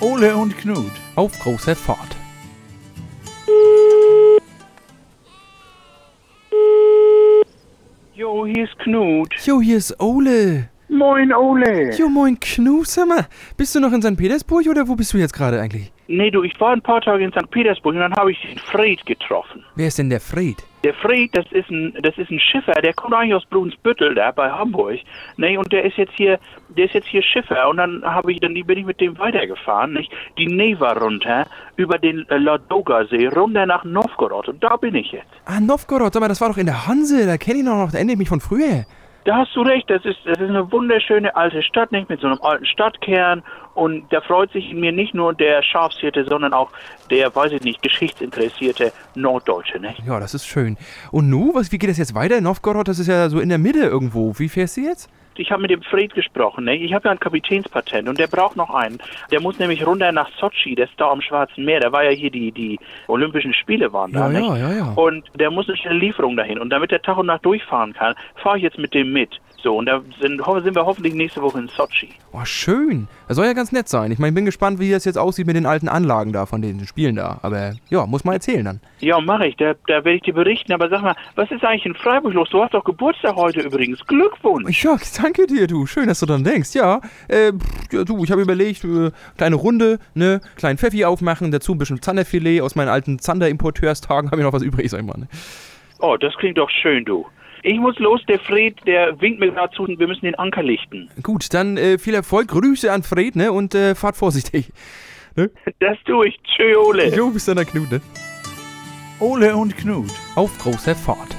Ole und Knut. Auf großer Fahrt. Jo, hier ist Knut. Jo, hier ist Ole. Moin, Ole. Jo, moin Knut, sag mal. Bist du noch in St. Petersburg oder wo bist du jetzt gerade eigentlich? Nee, du, ich war ein paar Tage in St. Petersburg und dann habe ich den Fred getroffen. Wer ist denn der Fred? Der Fred, das ist ein, das ist ein Schiffer, der kommt eigentlich aus Brunsbüttel, da bei Hamburg. Nee, und der ist jetzt hier, der ist jetzt hier Schiffer und dann habe ich, dann bin ich mit dem weitergefahren, nicht? Die Neva runter, über den äh, Ladoga-See, runter nach Novgorod und da bin ich jetzt. Ah, Novgorod, sag mal, das war doch in der Hanse. Da kenne ich noch, da erinnere ich mich von früher. Da hast du recht, das ist, das ist eine wunderschöne alte Stadt, nicht? Mit so einem alten Stadtkern und da freut sich mir nicht nur der Schafshirte, sondern auch der, weiß ich nicht, geschichtsinteressierte Norddeutsche, nicht? Ja, das ist schön. Und nu, was, wie geht das jetzt weiter? Novgorod, das ist ja so in der Mitte irgendwo. Wie fährst du jetzt? Ich habe mit dem Fred gesprochen, ne? Ich habe ja ein Kapitänspatent und der braucht noch einen. Der muss nämlich runter nach Sochi, das ist da am Schwarzen Meer. Da war ja hier die, die Olympischen Spiele waren da, Ja, nicht? ja, ja, ja. Und der muss eine schnelle Lieferung dahin. Und damit der Tag und Nacht durchfahren kann, fahre ich jetzt mit dem mit. So, und da sind, sind wir hoffentlich nächste Woche in Sochi. Oh, schön. Das soll ja ganz nett sein. Ich meine, ich bin gespannt, wie das jetzt aussieht mit den alten Anlagen da, von den Spielen da. Aber ja, muss mal erzählen dann. Ja, mache ich. Da, da werde ich dir berichten. Aber sag mal, was ist eigentlich in Freiburg los? Du hast doch Geburtstag heute übrigens. Glückwunsch. Ja, danke dir, du. Schön, dass du dran denkst. Ja, äh, ja du, ich habe überlegt, äh, kleine Runde, ne, kleinen Pfeffi aufmachen, dazu ein bisschen Zanderfilet aus meinen alten Zander-Importeurstagen. Habe ich noch was übrig, sag ich mal. Ne? Oh, das klingt doch schön, du. Ich muss los, der Fred, der winkt mir gerade zu, wir müssen den Anker lichten. Gut, dann äh, viel Erfolg. Grüße an Fred, ne, und äh, fahrt vorsichtig. Das tue ich. Tschö, Ole. Jo, bis dann, der Knut, ne? Ole und Knut. Auf großer Fahrt.